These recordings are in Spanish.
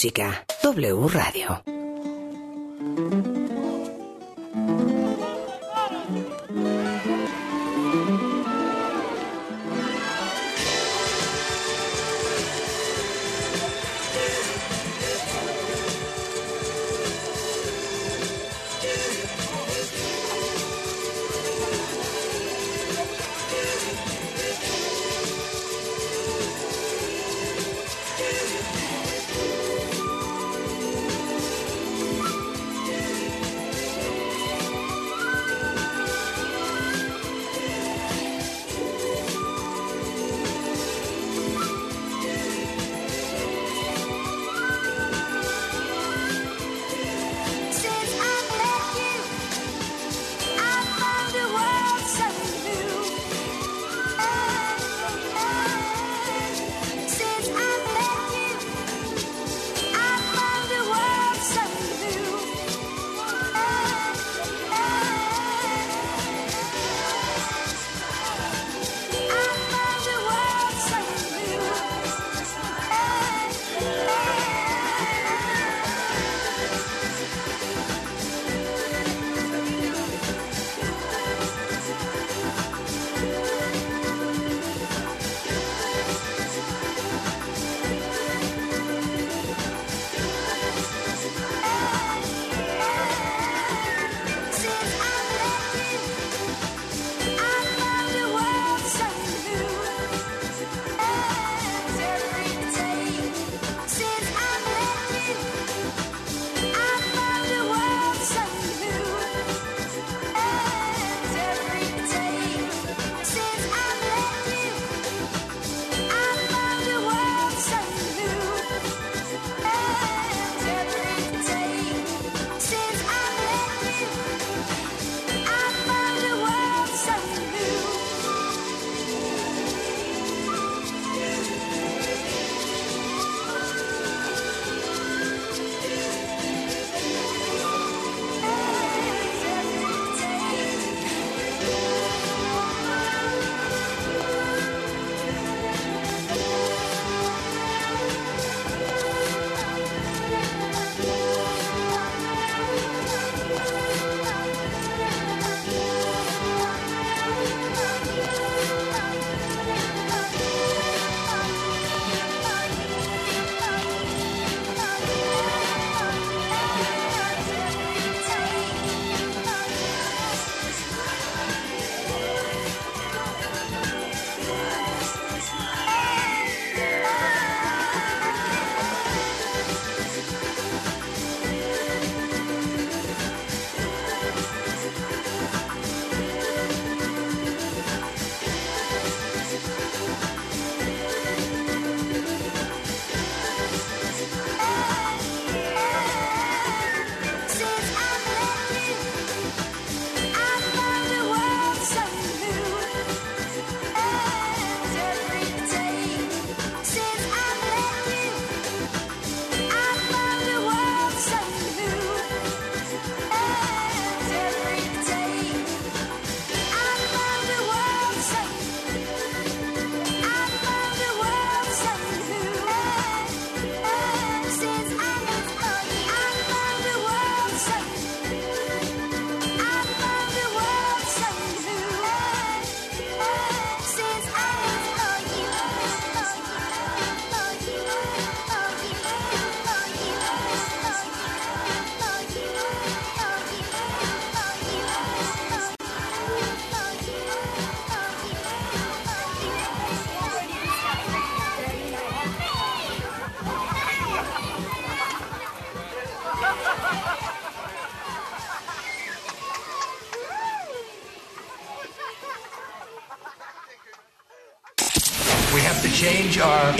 Música W Radio.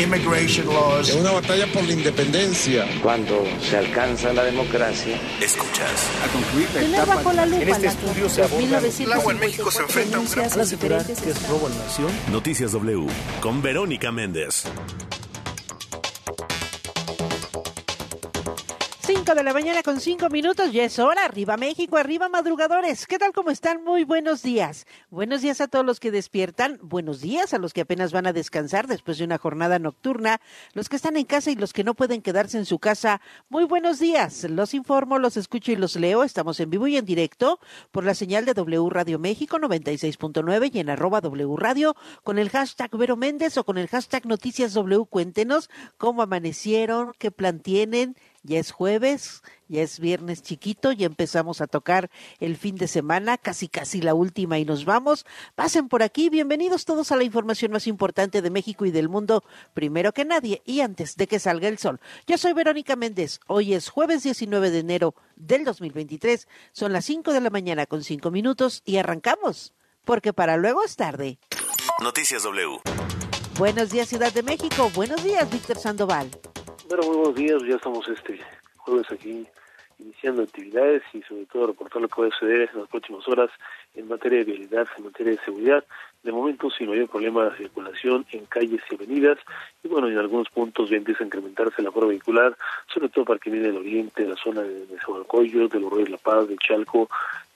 Immigration laws. Es una batalla por la independencia. Cuando se alcanza la democracia, escuchas. A concluir la bajo la lupa en este estudio se aborda el agua en México se enfrenta a un gran que es robo a la nación. Noticias W con Verónica Méndez. 5 de la mañana con 5 minutos, ya es hora. Arriba México, arriba madrugadores. ¿Qué tal? ¿Cómo están? Muy buenos días. Buenos días a todos los que despiertan. Buenos días a los que apenas van a descansar después de una jornada nocturna. Los que están en casa y los que no pueden quedarse en su casa. Muy buenos días. Los informo, los escucho y los leo. Estamos en vivo y en directo por la señal de W Radio México 96.9 y en arroba W Radio con el hashtag Vero Méndez o con el hashtag Noticias W. Cuéntenos cómo amanecieron, qué plan tienen ya es jueves, ya es viernes chiquito, ya empezamos a tocar el fin de semana, casi casi la última y nos vamos. Pasen por aquí, bienvenidos todos a la información más importante de México y del mundo, primero que nadie y antes de que salga el sol. Yo soy Verónica Méndez, hoy es jueves 19 de enero del 2023, son las 5 de la mañana con 5 minutos y arrancamos, porque para luego es tarde. Noticias W. Buenos días Ciudad de México, buenos días Víctor Sandoval. Bueno, buenos días. Ya estamos este jueves aquí iniciando actividades y sobre todo reportar lo que va a suceder en las próximas horas en materia de vialidad, en materia de seguridad. De momento, sin mayor problema de circulación en calles y avenidas. Y bueno, en algunos puntos ya empieza a incrementarse la forma vehicular, sobre todo para que viene del oriente, de la zona de, de del Los de La Paz, de Chalco,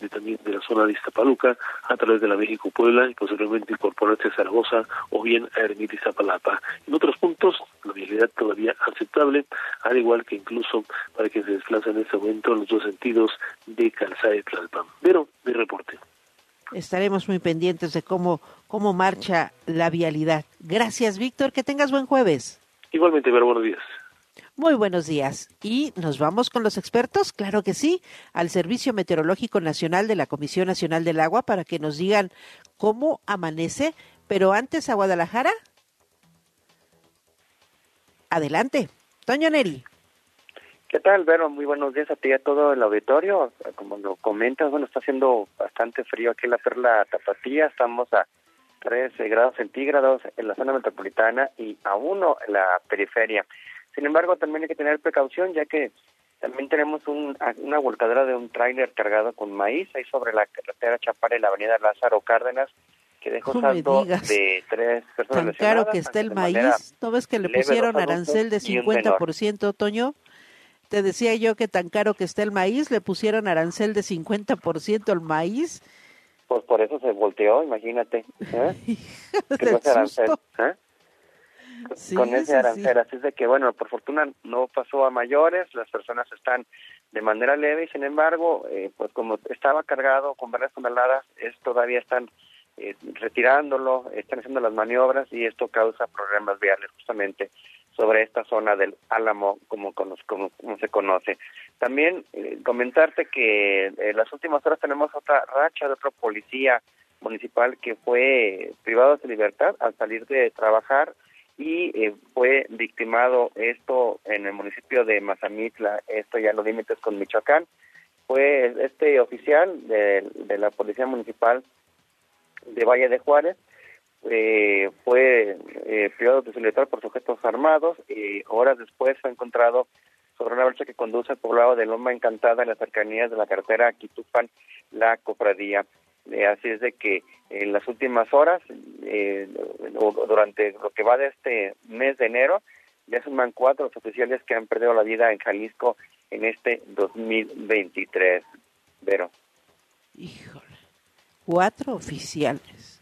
de, también de la zona de Iztapaluca, a través de la México-Puebla y posiblemente incorporarse a Zaragoza o bien a Ermita y Zapalapa. En otros puntos, la vialidad todavía aceptable, al igual que incluso para quien se desplaza en este momento en los dos sentidos de Calzada y Tlalpan. Pero, mi reporte. Estaremos muy pendientes de cómo, cómo marcha la vialidad. Gracias, Víctor. Que tengas buen jueves. Igualmente, pero buenos días. Muy buenos días. ¿Y nos vamos con los expertos? Claro que sí, al Servicio Meteorológico Nacional de la Comisión Nacional del Agua para que nos digan cómo amanece. Pero antes a Guadalajara. Adelante. Toño Neri. ¿Qué tal, Vero? Muy buenos días a ti y a todo el auditorio. Como lo comentas, bueno, está haciendo bastante frío aquí en la Perla Tapatía. Estamos a 13 grados centígrados en la zona metropolitana y a 1 en la periferia. Sin embargo, también hay que tener precaución ya que también tenemos un, una volcadera de un tráiler cargado con maíz ahí sobre la carretera Chapare la avenida Lázaro Cárdenas que dejó No saldo de tres personas Tan caro que está el maíz. ¿No ves que le pusieron arancel de y un menor. 50%, Toño? Te decía yo que tan caro que está el maíz, le pusieron arancel de 50% al maíz. Pues por eso se volteó, imagínate. ¿eh? se arancel. ¿eh? Sí, con ese sí. arancel. Así es de que, bueno, por fortuna no pasó a mayores, las personas están de manera leve y, sin embargo, eh, pues como estaba cargado con varias toneladas, es, todavía están eh, retirándolo, están haciendo las maniobras y esto causa problemas viales justamente sobre esta zona del Álamo, como, como, como se conoce. También eh, comentarte que en las últimas horas tenemos otra racha de otro policía municipal que fue privado de libertad al salir de trabajar y eh, fue victimado esto en el municipio de Mazamitla, esto ya en los límites con Michoacán. Fue este oficial de, la Policía Municipal de Valle de Juárez, eh, fue eh, privado de libertad por sujetos armados y horas después fue encontrado sobre una brecha que conduce al poblado de Loma Encantada en las cercanías de la carretera Quitupan, la cofradía. Eh, así es de que en las últimas horas, eh, o- durante lo que va de este mes de enero, ya suman cuatro los oficiales que han perdido la vida en Jalisco en este 2023. Vero. Híjole. Cuatro oficiales.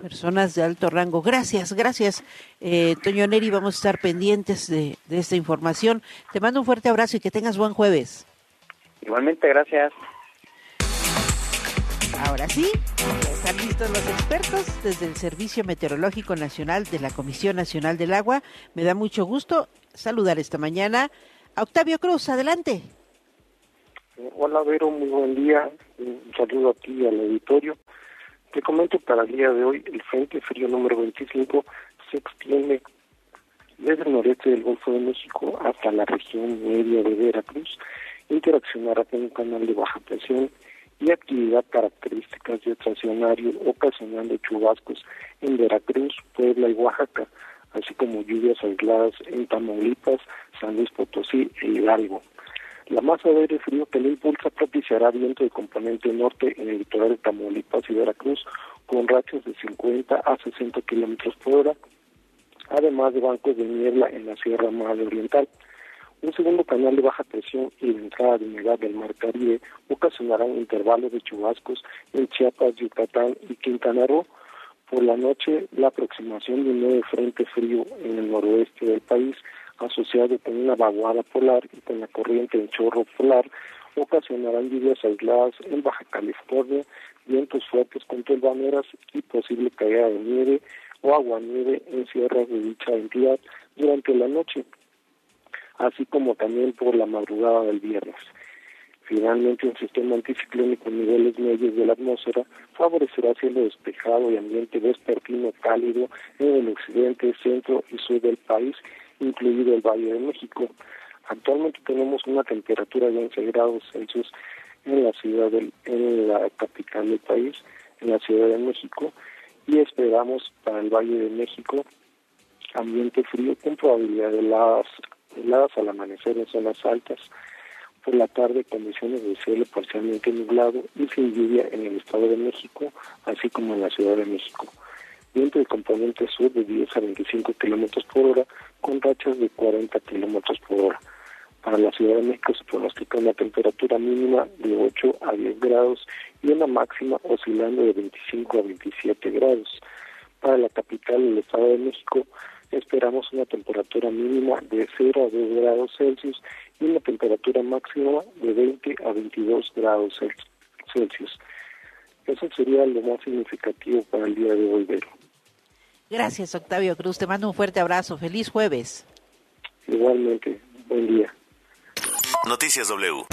Personas de alto rango. Gracias, gracias. Eh, Toño Neri, vamos a estar pendientes de, de esta información. Te mando un fuerte abrazo y que tengas buen jueves. Igualmente, gracias. Ahora sí, están listos los expertos desde el Servicio Meteorológico Nacional de la Comisión Nacional del Agua. Me da mucho gusto saludar esta mañana a Octavio Cruz. Adelante. Hola Vero, muy buen día. Un saludo a ti y al auditorio. Te comento para el día de hoy, el Frente Frío número 25 se extiende desde el noreste del Golfo de México hasta la región media de Veracruz. Interaccionará con un canal de baja presión y actividad características de estacionario ocasionando chubascos en Veracruz, Puebla y Oaxaca, así como lluvias aisladas en Tamaulipas, San Luis Potosí e Hidalgo. La masa de aire frío que le impulsa propiciará viento de componente norte en el litoral de Tamaulipas y Veracruz con rachas de 50 a 60 kilómetros por hora, además de bancos de niebla en la Sierra Madre Oriental. Un segundo canal de baja presión y la entrada de humedad del Mar Caribe ocasionarán intervalos de chubascos en Chiapas, Yucatán y Quintana Roo. Por la noche, la aproximación de un nuevo frente frío en el noroeste del país, asociado con una vaguada polar y con la corriente en chorro polar, ocasionarán lluvias aisladas en Baja California, vientos fuertes con turbaneras y posible caída de nieve o aguanieve en sierras de dicha entidad durante la noche, así como también por la madrugada del viernes. Finalmente, un sistema anticiclónico en niveles medios de la atmósfera favorecerá cielo despejado y ambiente vespertino cálido en el occidente, centro y sur del país, incluido el Valle de México. Actualmente tenemos una temperatura de 11 grados Celsius en la ciudad del, en la capital del país, en la Ciudad de México, y esperamos para el Valle de México ambiente frío con probabilidad de heladas, heladas al amanecer en zonas altas, por la tarde condiciones de cielo parcialmente nublado y sin lluvia en el Estado de México, así como en la Ciudad de México. Viento de componente sur de 10 a 25 kilómetros por hora, con rachas de 40 kilómetros por hora. Para la Ciudad de México se pronostica una temperatura mínima de 8 a 10 grados y una máxima oscilando de 25 a 27 grados. Para la capital del Estado de México esperamos una temperatura mínima de 0 a 2 grados Celsius y una temperatura máxima de 20 a 22 grados Celsius. Eso sería lo más significativo para el día de hoy, Vero. Gracias, Octavio Cruz. Te mando un fuerte abrazo. Feliz jueves. Igualmente. Buen día. Noticias W.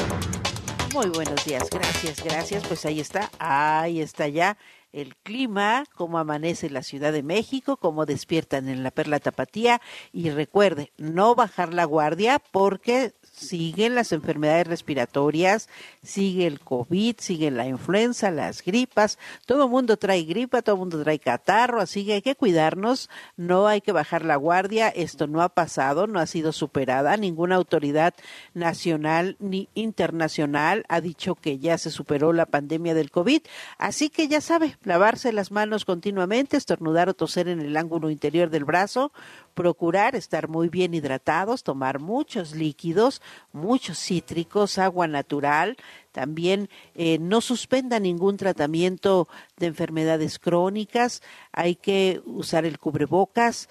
Muy buenos días. Gracias, gracias. Pues ahí está. Ahí está ya el clima, cómo amanece la Ciudad de México, cómo despiertan en la Perla Tapatía. Y recuerde, no bajar la guardia porque siguen las enfermedades respiratorias, sigue el COVID, sigue la influenza, las gripas, todo el mundo trae gripa, todo el mundo trae catarro, así que hay que cuidarnos, no hay que bajar la guardia, esto no ha pasado, no ha sido superada, ninguna autoridad nacional ni internacional ha dicho que ya se superó la pandemia del COVID, así que ya sabe, lavarse las manos continuamente, estornudar o toser en el ángulo interior del brazo, procurar estar muy bien hidratados, tomar muchos líquidos, muchos cítricos, agua natural, también eh, no suspenda ningún tratamiento de enfermedades crónicas, hay que usar el cubrebocas,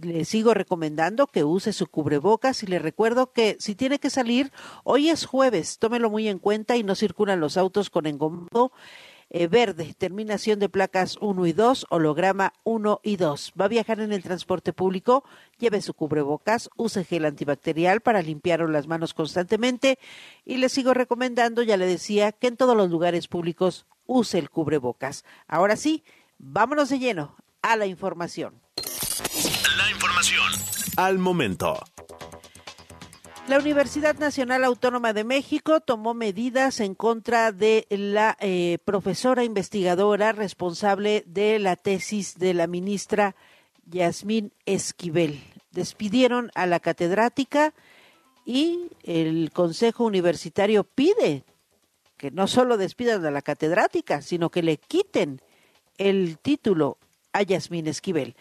le sigo recomendando que use su cubrebocas y le recuerdo que si tiene que salir, hoy es jueves, tómelo muy en cuenta y no circulan los autos con engomado eh, verde, terminación de placas 1 y 2, holograma 1 y 2. Va a viajar en el transporte público, lleve su cubrebocas, use gel antibacterial para limpiar las manos constantemente y le sigo recomendando, ya le decía, que en todos los lugares públicos use el cubrebocas. Ahora sí, vámonos de lleno a la información. La información al momento. La Universidad Nacional Autónoma de México tomó medidas en contra de la eh, profesora investigadora responsable de la tesis de la ministra Yasmín Esquivel. Despidieron a la catedrática y el Consejo Universitario pide que no solo despidan a la catedrática, sino que le quiten el título a Yasmín Esquivel.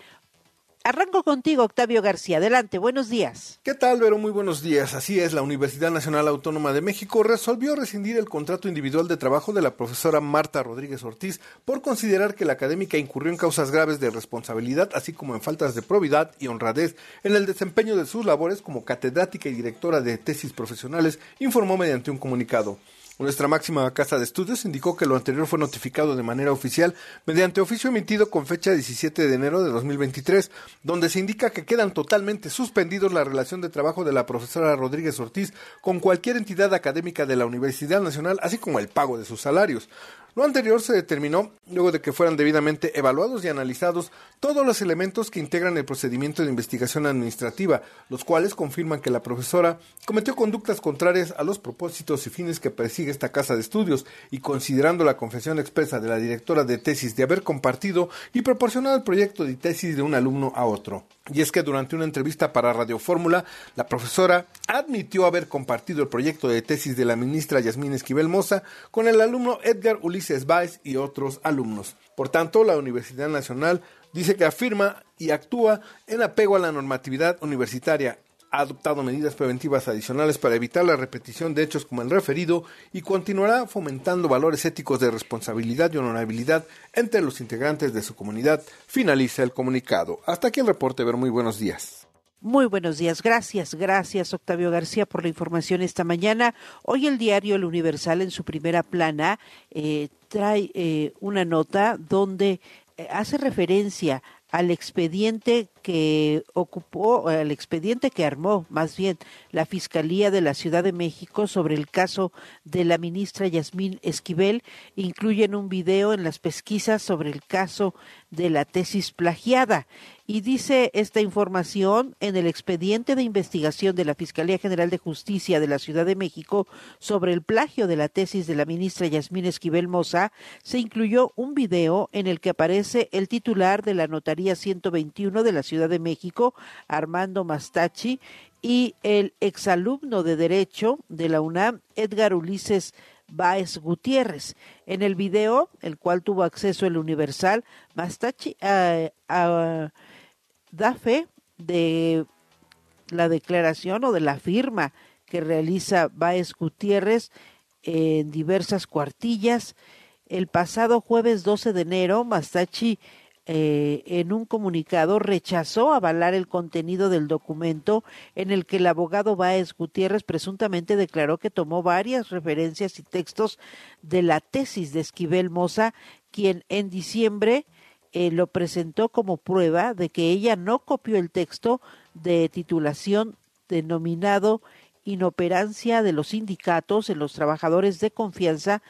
Arranco contigo, Octavio García. Adelante, buenos días. ¿Qué tal, Vero? Muy buenos días. Así es, la Universidad Nacional Autónoma de México resolvió rescindir el contrato individual de trabajo de la profesora Marta Rodríguez Ortiz por considerar que la académica incurrió en causas graves de responsabilidad, así como en faltas de probidad y honradez en el desempeño de sus labores como catedrática y directora de tesis profesionales, informó mediante un comunicado. Nuestra máxima casa de estudios indicó que lo anterior fue notificado de manera oficial mediante oficio emitido con fecha 17 de enero de 2023, donde se indica que quedan totalmente suspendidos la relación de trabajo de la profesora Rodríguez Ortiz con cualquier entidad académica de la Universidad Nacional, así como el pago de sus salarios. Lo anterior se determinó luego de que fueran debidamente evaluados y analizados todos los elementos que integran el procedimiento de investigación administrativa, los cuales confirman que la profesora cometió conductas contrarias a los propósitos y fines que persigue esta casa de estudios y considerando la confesión expresa de la directora de tesis de haber compartido y proporcionado el proyecto de tesis de un alumno a otro. Y es que durante una entrevista para Radio Fórmula, la profesora admitió haber compartido el proyecto de tesis de la ministra Yasmín Esquivel Moza con el alumno Edgar Ulises Baez y otros alumnos. Por tanto, la Universidad Nacional dice que afirma y actúa en apego a la normatividad universitaria ha adoptado medidas preventivas adicionales para evitar la repetición de hechos como el referido y continuará fomentando valores éticos de responsabilidad y honorabilidad entre los integrantes de su comunidad, finaliza el comunicado. Hasta aquí el reporte, ver muy buenos días. Muy buenos días, gracias, gracias Octavio García por la información esta mañana. Hoy el diario El Universal en su primera plana eh, trae eh, una nota donde eh, hace referencia al expediente que ocupó, al expediente que armó más bien la Fiscalía de la Ciudad de México sobre el caso de la ministra Yasmín Esquivel, incluyen un video en las pesquisas sobre el caso de la tesis plagiada. Y dice esta información en el expediente de investigación de la Fiscalía General de Justicia de la Ciudad de México sobre el plagio de la tesis de la ministra Yasmín Esquivel Moza, se incluyó un video en el que aparece el titular de la Notaría 121 de la Ciudad de México, Armando Mastachi, y el exalumno de Derecho de la UNAM, Edgar Ulises Baez Gutiérrez. En el video, el cual tuvo acceso el Universal, Mastachi eh, da fe de la declaración o de la firma que realiza Baez Gutiérrez en diversas cuartillas. El pasado jueves 12 de enero, Mastachi eh, en un comunicado rechazó avalar el contenido del documento en el que el abogado Báez Gutiérrez presuntamente declaró que tomó varias referencias y textos de la tesis de Esquivel Moza, quien en diciembre eh, lo presentó como prueba de que ella no copió el texto de titulación denominado Inoperancia de los sindicatos en los trabajadores de confianza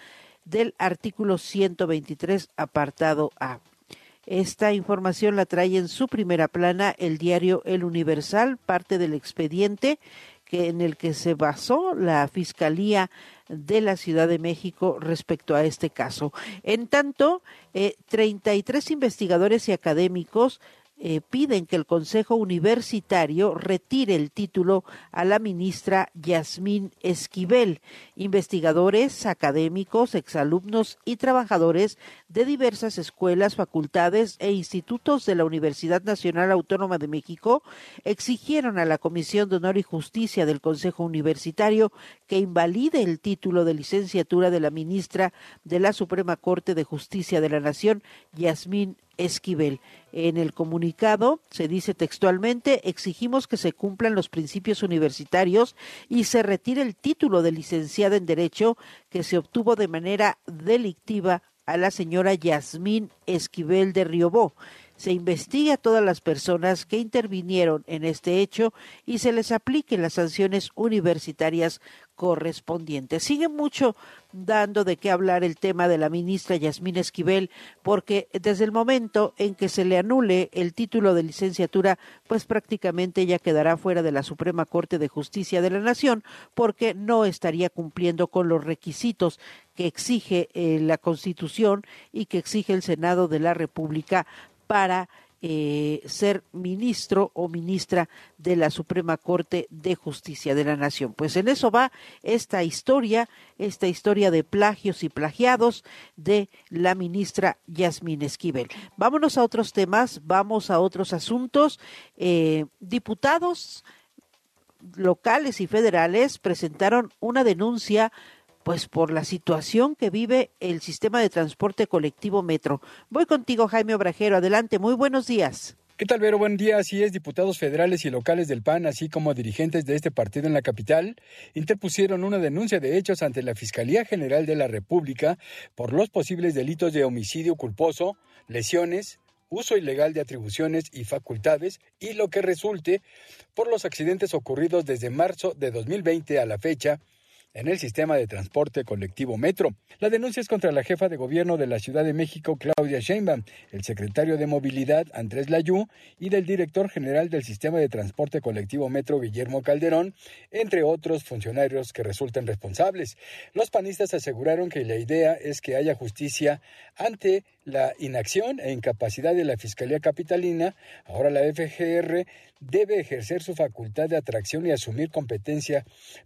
del artículo 123 apartado A. Esta información la trae en su primera plana el diario El Universal, parte del expediente que, en el que se basó la Fiscalía de la Ciudad de México respecto a este caso. En tanto, eh, 33 investigadores y académicos eh, piden que el Consejo Universitario retire el título a la ministra Yasmín Esquivel. Investigadores, académicos, exalumnos y trabajadores de diversas escuelas, facultades e institutos de la Universidad Nacional Autónoma de México exigieron a la Comisión de Honor y Justicia del Consejo Universitario que invalide el título de licenciatura de la ministra de la Suprema Corte de Justicia de la Nación, Yasmín Esquivel. En el comunicado se dice textualmente, exigimos que se cumplan los principios universitarios y se retire el título de licenciada en Derecho que se obtuvo de manera delictiva a la señora Yasmín Esquivel de Riobó se investigue a todas las personas que intervinieron en este hecho y se les apliquen las sanciones universitarias correspondientes. Sigue mucho dando de qué hablar el tema de la ministra Yasmín Esquivel, porque desde el momento en que se le anule el título de licenciatura, pues prácticamente ella quedará fuera de la Suprema Corte de Justicia de la Nación, porque no estaría cumpliendo con los requisitos que exige eh, la Constitución y que exige el Senado de la República para eh, ser ministro o ministra de la Suprema Corte de Justicia de la Nación. Pues en eso va esta historia, esta historia de plagios y plagiados de la ministra Yasmín Esquivel. Vámonos a otros temas, vamos a otros asuntos. Eh, diputados locales y federales presentaron una denuncia pues por la situación que vive el sistema de transporte colectivo Metro. Voy contigo, Jaime Obrajero. Adelante, muy buenos días. ¿Qué tal, Vero? Buen día. Así es, diputados federales y locales del PAN, así como dirigentes de este partido en la capital, interpusieron una denuncia de hechos ante la Fiscalía General de la República por los posibles delitos de homicidio culposo, lesiones, uso ilegal de atribuciones y facultades y lo que resulte por los accidentes ocurridos desde marzo de 2020 a la fecha en el sistema de transporte colectivo Metro. La denuncia es contra la jefa de gobierno de la Ciudad de México, Claudia Sheinbaum, el secretario de Movilidad, Andrés Layú, y del director general del sistema de transporte colectivo Metro, Guillermo Calderón, entre otros funcionarios que resulten responsables. Los panistas aseguraron que la idea es que haya justicia ante la inacción e incapacidad de la Fiscalía Capitalina, ahora la FGR, debe ejercer su facultad de atracción y asumir competencia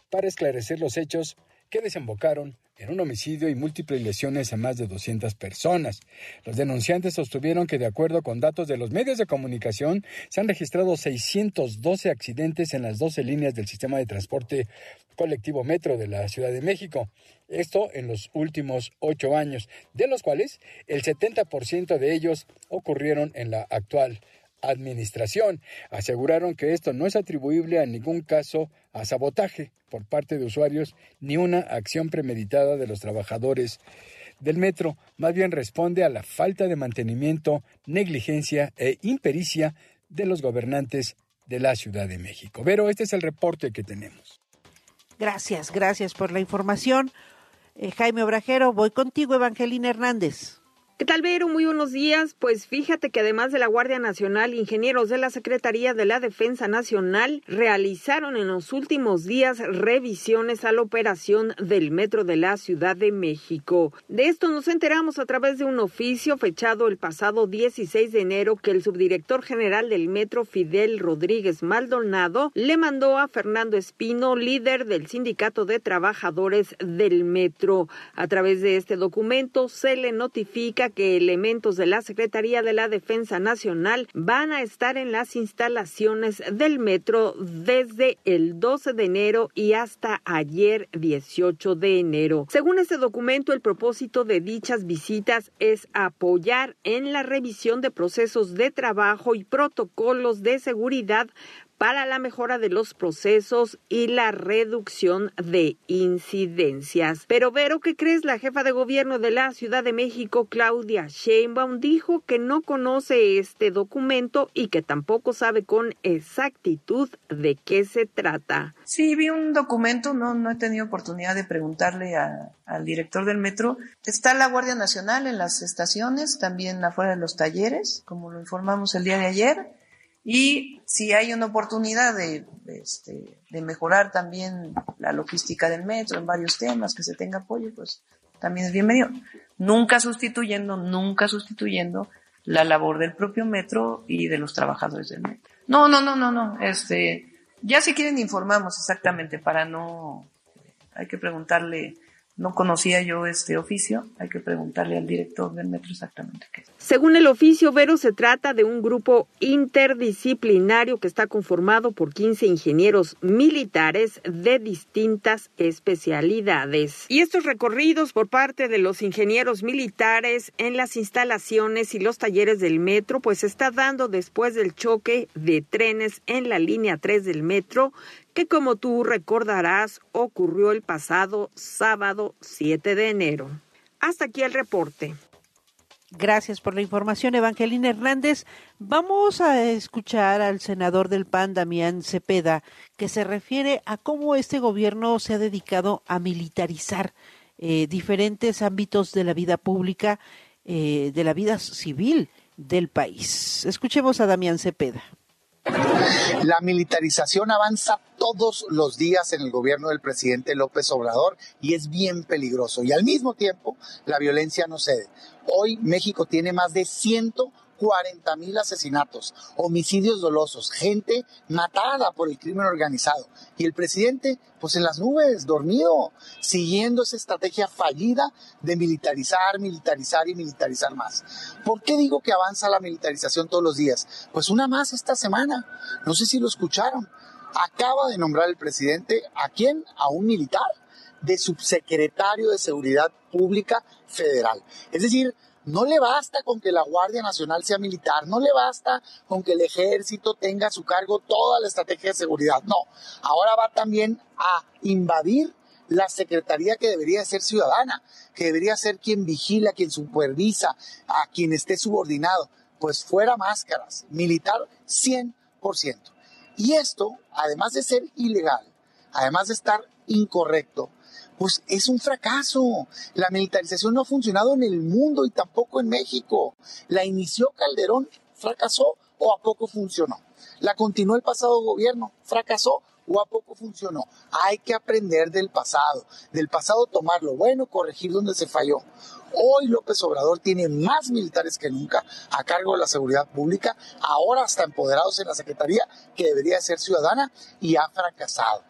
para esclarecer los hechos que desembocaron en un homicidio y múltiples lesiones a más de 200 personas. Los denunciantes sostuvieron que, de acuerdo con datos de los medios de comunicación, se han registrado 612 accidentes en las 12 líneas del sistema de transporte colectivo metro de la Ciudad de México. Esto en los últimos ocho años, de los cuales el 70% de ellos ocurrieron en la actual administración. Aseguraron que esto no es atribuible a ningún caso a sabotaje por parte de usuarios ni una acción premeditada de los trabajadores del metro, más bien responde a la falta de mantenimiento, negligencia e impericia de los gobernantes de la Ciudad de México. Pero este es el reporte que tenemos. Gracias, gracias por la información. Eh, Jaime Obrajero, voy contigo, Evangelina Hernández. ¿Qué tal, Vero? Muy buenos días. Pues fíjate que además de la Guardia Nacional, ingenieros de la Secretaría de la Defensa Nacional realizaron en los últimos días revisiones a la operación del metro de la Ciudad de México. De esto nos enteramos a través de un oficio fechado el pasado 16 de enero que el subdirector general del metro, Fidel Rodríguez Maldonado, le mandó a Fernando Espino, líder del Sindicato de Trabajadores del Metro. A través de este documento se le notifica que elementos de la Secretaría de la Defensa Nacional van a estar en las instalaciones del metro desde el 12 de enero y hasta ayer 18 de enero. Según este documento, el propósito de dichas visitas es apoyar en la revisión de procesos de trabajo y protocolos de seguridad para la mejora de los procesos y la reducción de incidencias. Pero Vero, ¿qué crees? La jefa de gobierno de la Ciudad de México, Claudia Sheinbaum, dijo que no conoce este documento y que tampoco sabe con exactitud de qué se trata. Sí, vi un documento, no, no he tenido oportunidad de preguntarle al director del metro. Está la Guardia Nacional en las estaciones, también afuera de los talleres, como lo informamos el día de ayer y si hay una oportunidad de, este, de mejorar también la logística del metro en varios temas, que se tenga apoyo, pues también es bienvenido. Nunca sustituyendo, nunca sustituyendo la labor del propio metro y de los trabajadores del metro. No, no, no, no, no. Este, ya si quieren informamos exactamente para no, hay que preguntarle no conocía yo este oficio, hay que preguntarle al director del metro exactamente qué es. Según el oficio, Vero, se trata de un grupo interdisciplinario que está conformado por 15 ingenieros militares de distintas especialidades. Y estos recorridos por parte de los ingenieros militares en las instalaciones y los talleres del metro, pues se está dando después del choque de trenes en la línea 3 del metro que como tú recordarás ocurrió el pasado sábado 7 de enero. Hasta aquí el reporte. Gracias por la información, Evangelina Hernández. Vamos a escuchar al senador del PAN, Damián Cepeda, que se refiere a cómo este gobierno se ha dedicado a militarizar eh, diferentes ámbitos de la vida pública, eh, de la vida civil del país. Escuchemos a Damián Cepeda. La militarización avanza todos los días en el gobierno del presidente López Obrador y es bien peligroso. Y al mismo tiempo, la violencia no cede. Hoy México tiene más de 100 40 mil asesinatos, homicidios dolosos, gente matada por el crimen organizado. Y el presidente, pues en las nubes, dormido, siguiendo esa estrategia fallida de militarizar, militarizar y militarizar más. ¿Por qué digo que avanza la militarización todos los días? Pues una más esta semana. No sé si lo escucharon. Acaba de nombrar el presidente a quién? A un militar de subsecretario de Seguridad Pública Federal. Es decir, no le basta con que la Guardia Nacional sea militar, no le basta con que el ejército tenga a su cargo toda la estrategia de seguridad, no. Ahora va también a invadir la secretaría que debería ser ciudadana, que debería ser quien vigila, quien supervisa, a quien esté subordinado. Pues fuera máscaras, militar 100%. Y esto, además de ser ilegal, además de estar incorrecto, pues es un fracaso. La militarización no ha funcionado en el mundo y tampoco en México. La inició Calderón, fracasó o a poco funcionó. La continuó el pasado gobierno, fracasó o a poco funcionó. Hay que aprender del pasado, del pasado tomar lo bueno, corregir donde se falló. Hoy López Obrador tiene más militares que nunca a cargo de la seguridad pública, ahora hasta empoderados en la Secretaría, que debería ser ciudadana, y ha fracasado.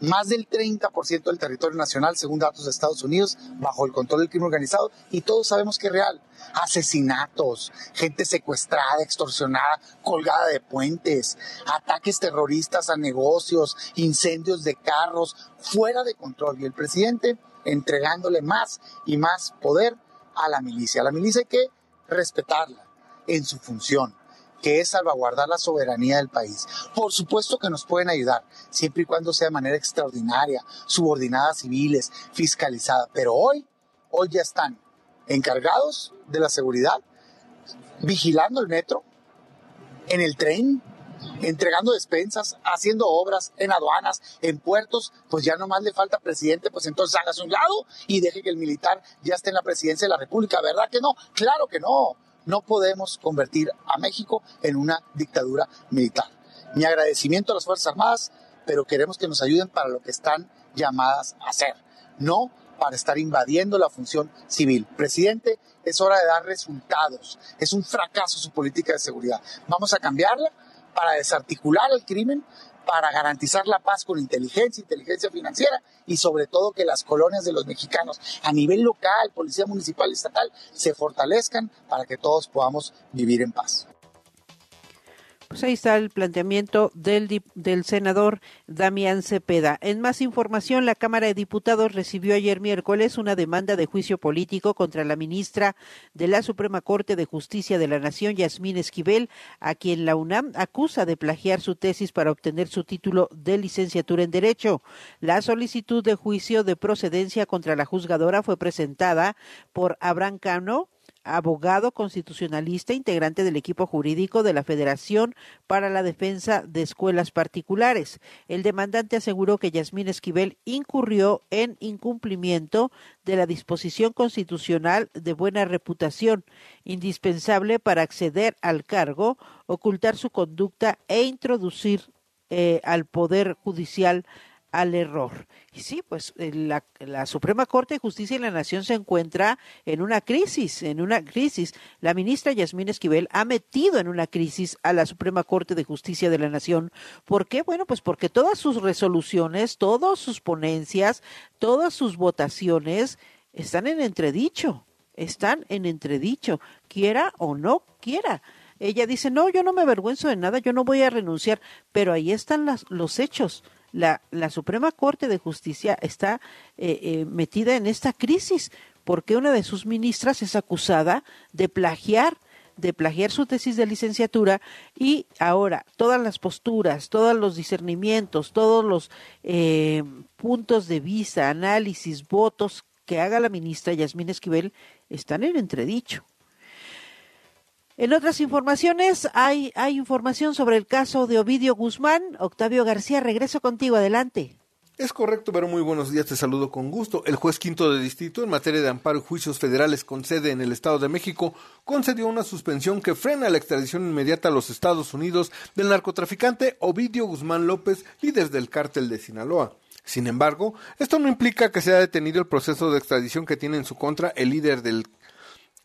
Más del 30% del territorio nacional, según datos de Estados Unidos, bajo el control del crimen organizado, y todos sabemos que es real. Asesinatos, gente secuestrada, extorsionada, colgada de puentes, ataques terroristas a negocios, incendios de carros, fuera de control. Y el presidente entregándole más y más poder a la milicia. La milicia hay que respetarla en su función que es salvaguardar la soberanía del país. Por supuesto que nos pueden ayudar, siempre y cuando sea de manera extraordinaria, subordinadas civiles, fiscalizada. Pero hoy, hoy ya están encargados de la seguridad, vigilando el metro, en el tren, entregando despensas, haciendo obras en aduanas, en puertos, pues ya nomás le falta presidente, pues entonces hágase un lado y deje que el militar ya esté en la presidencia de la República. ¿Verdad que no? Claro que no. No podemos convertir a México en una dictadura militar. Mi agradecimiento a las Fuerzas Armadas, pero queremos que nos ayuden para lo que están llamadas a hacer, no para estar invadiendo la función civil. Presidente, es hora de dar resultados. Es un fracaso su política de seguridad. Vamos a cambiarla para desarticular el crimen, para garantizar la paz con inteligencia, inteligencia financiera y sobre todo que las colonias de los mexicanos a nivel local, policía municipal y estatal se fortalezcan para que todos podamos vivir en paz. Pues ahí está el planteamiento del, del senador Damián Cepeda. En más información, la Cámara de Diputados recibió ayer miércoles una demanda de juicio político contra la ministra de la Suprema Corte de Justicia de la Nación, Yasmín Esquivel, a quien la UNAM acusa de plagiar su tesis para obtener su título de licenciatura en Derecho. La solicitud de juicio de procedencia contra la juzgadora fue presentada por Abraham Cano, abogado constitucionalista, integrante del equipo jurídico de la Federación para la Defensa de Escuelas Particulares. El demandante aseguró que Yasmín Esquivel incurrió en incumplimiento de la disposición constitucional de buena reputación, indispensable para acceder al cargo, ocultar su conducta e introducir eh, al Poder Judicial al error. Y sí, pues eh, la, la, Suprema Corte de Justicia de la Nación se encuentra en una crisis, en una crisis. La ministra Yasmín Esquivel ha metido en una crisis a la Suprema Corte de Justicia de la Nación. ¿Por qué? Bueno, pues porque todas sus resoluciones, todas sus ponencias, todas sus votaciones están en entredicho, están en entredicho, quiera o no quiera. Ella dice, no, yo no me avergüenzo de nada, yo no voy a renunciar, pero ahí están las, los hechos la, la Suprema Corte de Justicia está eh, eh, metida en esta crisis porque una de sus ministras es acusada de plagiar de plagiar su tesis de licenciatura y ahora todas las posturas, todos los discernimientos, todos los eh, puntos de vista, análisis, votos que haga la ministra Yasmín Esquivel están en entredicho. En otras informaciones, hay, información sobre el caso de Ovidio Guzmán. Octavio García, regreso contigo, adelante. Es correcto, pero muy buenos días, te saludo con gusto. El juez quinto de distrito en materia de amparo y juicios federales con sede en el Estado de México concedió una suspensión que frena la extradición inmediata a los Estados Unidos del narcotraficante Ovidio Guzmán López, líder del cártel de Sinaloa. Sin embargo, esto no implica que sea detenido el proceso de extradición que tiene en su contra el líder del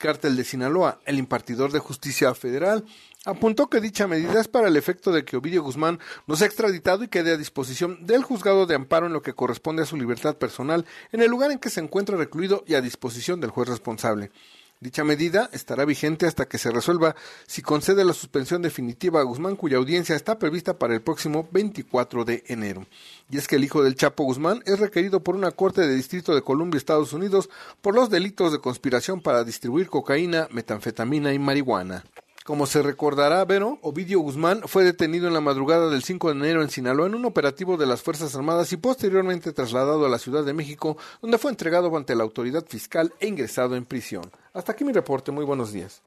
Cártel de Sinaloa, el impartidor de justicia federal, apuntó que dicha medida es para el efecto de que Ovidio Guzmán no sea extraditado y quede a disposición del juzgado de amparo en lo que corresponde a su libertad personal en el lugar en que se encuentra recluido y a disposición del juez responsable. Dicha medida estará vigente hasta que se resuelva si concede la suspensión definitiva a Guzmán, cuya audiencia está prevista para el próximo 24 de enero. Y es que el hijo del Chapo Guzmán es requerido por una corte de distrito de Columbia, Estados Unidos, por los delitos de conspiración para distribuir cocaína, metanfetamina y marihuana. Como se recordará, Vero, Ovidio Guzmán fue detenido en la madrugada del 5 de enero en Sinaloa en un operativo de las Fuerzas Armadas y posteriormente trasladado a la Ciudad de México, donde fue entregado ante la autoridad fiscal e ingresado en prisión. Hasta aquí mi reporte. Muy buenos días.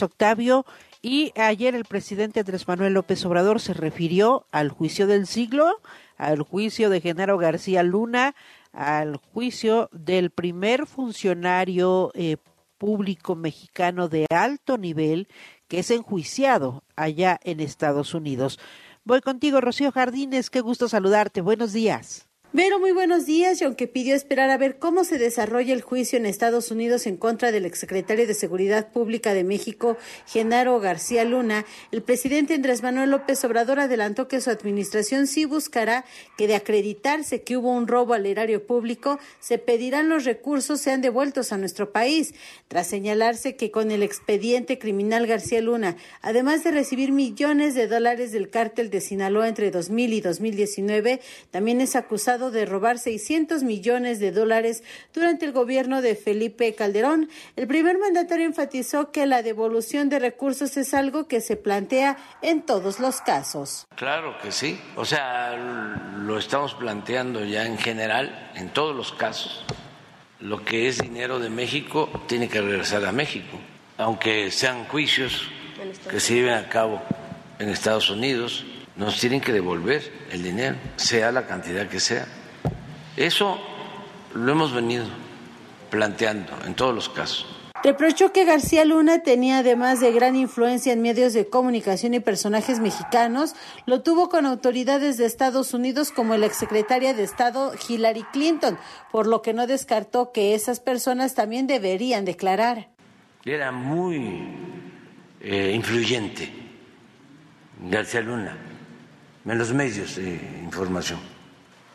Octavio, y ayer el presidente Andrés Manuel López Obrador se refirió al juicio del siglo, al juicio de Genaro García Luna, al juicio del primer funcionario eh, público mexicano de alto nivel que es enjuiciado allá en Estados Unidos. Voy contigo, Rocío Jardines, qué gusto saludarte. Buenos días. Vero, muy buenos días. Y aunque pidió esperar a ver cómo se desarrolla el juicio en Estados Unidos en contra del exsecretario de Seguridad Pública de México, Genaro García Luna, el presidente Andrés Manuel López Obrador adelantó que su administración sí buscará que de acreditarse que hubo un robo al erario público, se pedirán los recursos sean devueltos a nuestro país, tras señalarse que con el expediente criminal García Luna, además de recibir millones de dólares del cártel de Sinaloa entre 2000 y 2019, también es acusado de robar 600 millones de dólares durante el gobierno de Felipe Calderón. El primer mandatario enfatizó que la devolución de recursos es algo que se plantea en todos los casos. Claro que sí. O sea, lo estamos planteando ya en general, en todos los casos. Lo que es dinero de México tiene que regresar a México, aunque sean juicios que se lleven a cabo en Estados Unidos nos tienen que devolver el dinero, sea la cantidad que sea. Eso lo hemos venido planteando en todos los casos. Reprochó que García Luna tenía además de gran influencia en medios de comunicación y personajes mexicanos, lo tuvo con autoridades de Estados Unidos como la exsecretaria de Estado Hillary Clinton, por lo que no descartó que esas personas también deberían declarar. Era muy eh, influyente García Luna en los medios de información.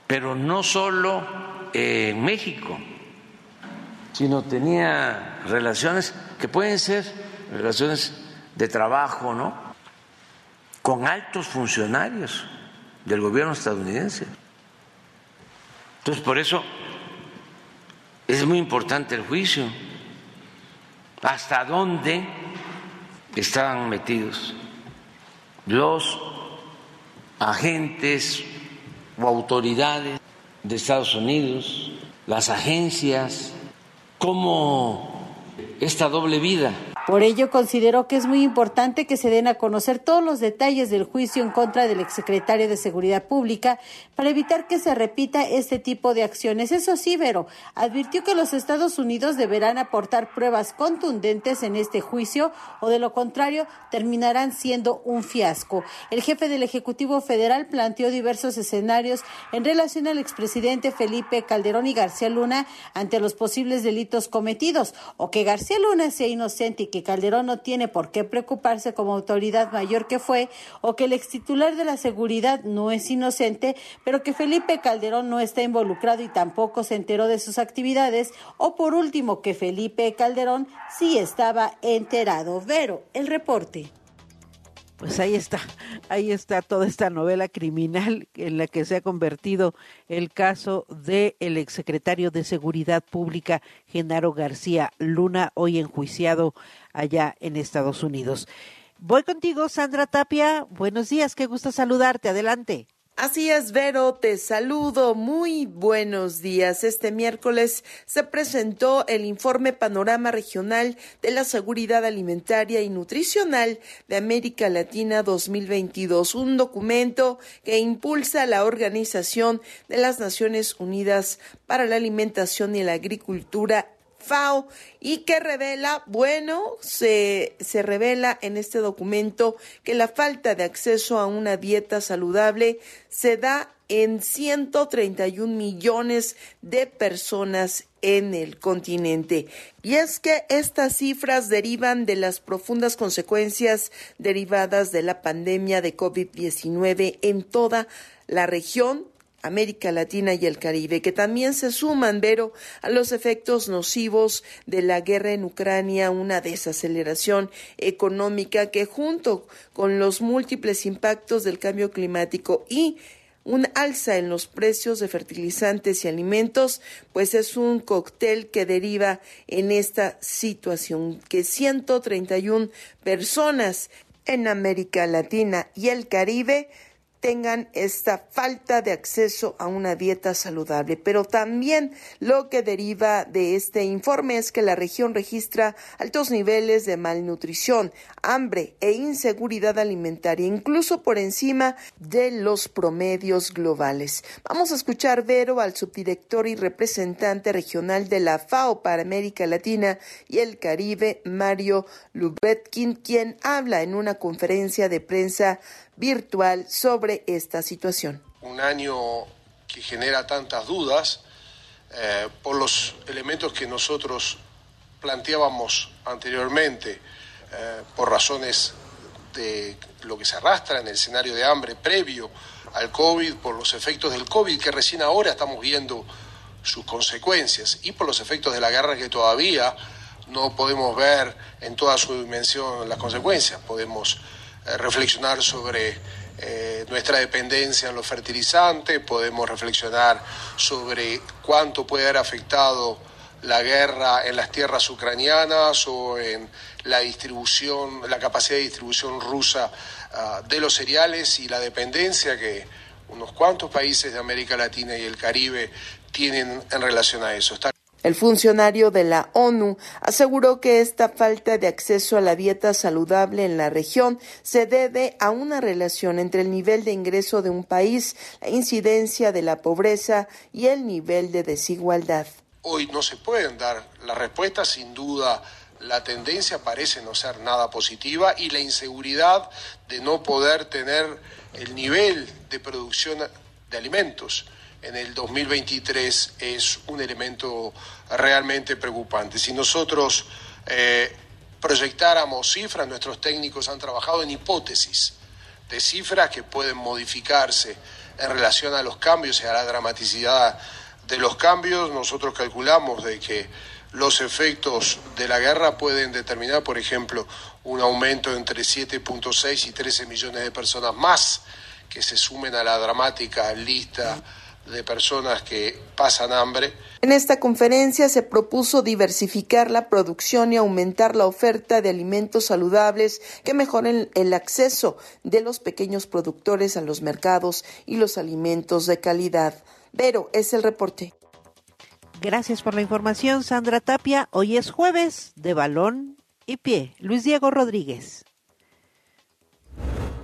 Pero no solo en México, sino tenía relaciones que pueden ser relaciones de trabajo, ¿no? Con altos funcionarios del gobierno estadounidense. Entonces, por eso es muy importante el juicio. ¿Hasta dónde están metidos los agentes o autoridades de Estados Unidos, las agencias, como esta doble vida por ello, consideró que es muy importante que se den a conocer todos los detalles del juicio en contra del exsecretario de Seguridad Pública para evitar que se repita este tipo de acciones. Eso sí, Vero, advirtió que los Estados Unidos deberán aportar pruebas contundentes en este juicio o de lo contrario terminarán siendo un fiasco. El jefe del Ejecutivo Federal planteó diversos escenarios en relación al expresidente Felipe Calderón y García Luna ante los posibles delitos cometidos o que García Luna sea inocente y que Calderón no tiene por qué preocuparse como autoridad mayor que fue, o que el extitular de la seguridad no es inocente, pero que Felipe Calderón no está involucrado y tampoco se enteró de sus actividades, o por último que Felipe Calderón sí estaba enterado. Vero, el reporte. Pues ahí está, ahí está toda esta novela criminal en la que se ha convertido el caso del el exsecretario de Seguridad Pública, Genaro García Luna, hoy enjuiciado allá en Estados Unidos. Voy contigo, Sandra Tapia. Buenos días, qué gusto saludarte. Adelante. Así es, Vero, te saludo. Muy buenos días. Este miércoles se presentó el informe Panorama Regional de la Seguridad Alimentaria y Nutricional de América Latina 2022, un documento que impulsa la Organización de las Naciones Unidas para la Alimentación y la Agricultura FAO y que revela, bueno, se, se revela en este documento que la falta de acceso a una dieta saludable se da en 131 millones de personas en el continente. Y es que estas cifras derivan de las profundas consecuencias derivadas de la pandemia de COVID-19 en toda la región América Latina y el Caribe, que también se suman, Vero, a los efectos nocivos de la guerra en Ucrania, una desaceleración económica que junto con los múltiples impactos del cambio climático y un alza en los precios de fertilizantes y alimentos, pues es un cóctel que deriva en esta situación que 131 personas en América Latina y el Caribe tengan esta falta de acceso a una dieta saludable. Pero también lo que deriva de este informe es que la región registra altos niveles de malnutrición, hambre e inseguridad alimentaria, incluso por encima de los promedios globales. Vamos a escuchar Vero al subdirector y representante regional de la FAO para América Latina y el Caribe, Mario Lubetkin, quien habla en una conferencia de prensa virtual sobre esta situación. Un año que genera tantas dudas eh, por los elementos que nosotros planteábamos anteriormente, eh, por razones de lo que se arrastra en el escenario de hambre previo al COVID, por los efectos del COVID que recién ahora estamos viendo sus consecuencias y por los efectos de la guerra que todavía no podemos ver en toda su dimensión las consecuencias. Podemos reflexionar sobre eh, nuestra dependencia en los fertilizantes, podemos reflexionar sobre cuánto puede haber afectado la guerra en las tierras ucranianas o en la distribución, la capacidad de distribución rusa ah, de los cereales y la dependencia que unos cuantos países de América Latina y el Caribe tienen en relación a eso. El funcionario de la ONU aseguró que esta falta de acceso a la dieta saludable en la región se debe a una relación entre el nivel de ingreso de un país, la incidencia de la pobreza y el nivel de desigualdad. Hoy no se pueden dar las respuestas, sin duda la tendencia parece no ser nada positiva y la inseguridad de no poder tener el nivel de producción de alimentos en el 2023 es un elemento realmente preocupante. Si nosotros eh, proyectáramos cifras, nuestros técnicos han trabajado en hipótesis de cifras que pueden modificarse en relación a los cambios y a la dramaticidad de los cambios. Nosotros calculamos de que los efectos de la guerra pueden determinar, por ejemplo, un aumento entre 7.6 y 13 millones de personas más que se sumen a la dramática lista de personas que pasan hambre. En esta conferencia se propuso diversificar la producción y aumentar la oferta de alimentos saludables que mejoren el acceso de los pequeños productores a los mercados y los alimentos de calidad. Pero es el reporte. Gracias por la información, Sandra Tapia. Hoy es jueves de balón y pie. Luis Diego Rodríguez.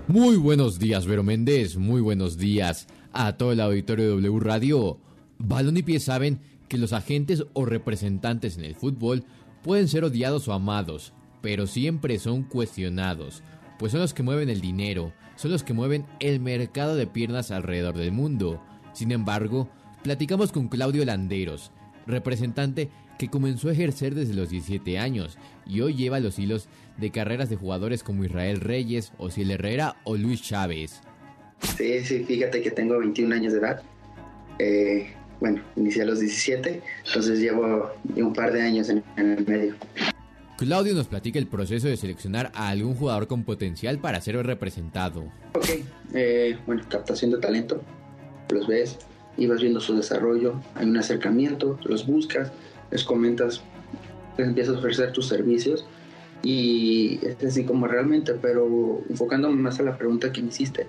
Muy buenos días, Vero Méndez. Muy buenos días a todo el auditorio de W Radio. Balón y pie saben que los agentes o representantes en el fútbol pueden ser odiados o amados, pero siempre son cuestionados, pues son los que mueven el dinero, son los que mueven el mercado de piernas alrededor del mundo. Sin embargo, platicamos con Claudio Landeros, representante que comenzó a ejercer desde los 17 años y hoy lleva los hilos de carreras de jugadores como Israel Reyes, Osiel Herrera o Luis Chávez. Sí, sí, fíjate que tengo 21 años de edad. Eh, bueno, inicié a los 17, entonces llevo un par de años en, el medio. Claudio nos platica el proceso de seleccionar a algún jugador con potencial para ser representado. Ok, eh, bueno, captación de talento, los ves, ibas viendo su desarrollo, hay un acercamiento, los buscas, les comentas, les empiezas a ofrecer tus servicios y es así como realmente, pero enfocándome más a la pregunta que me hiciste,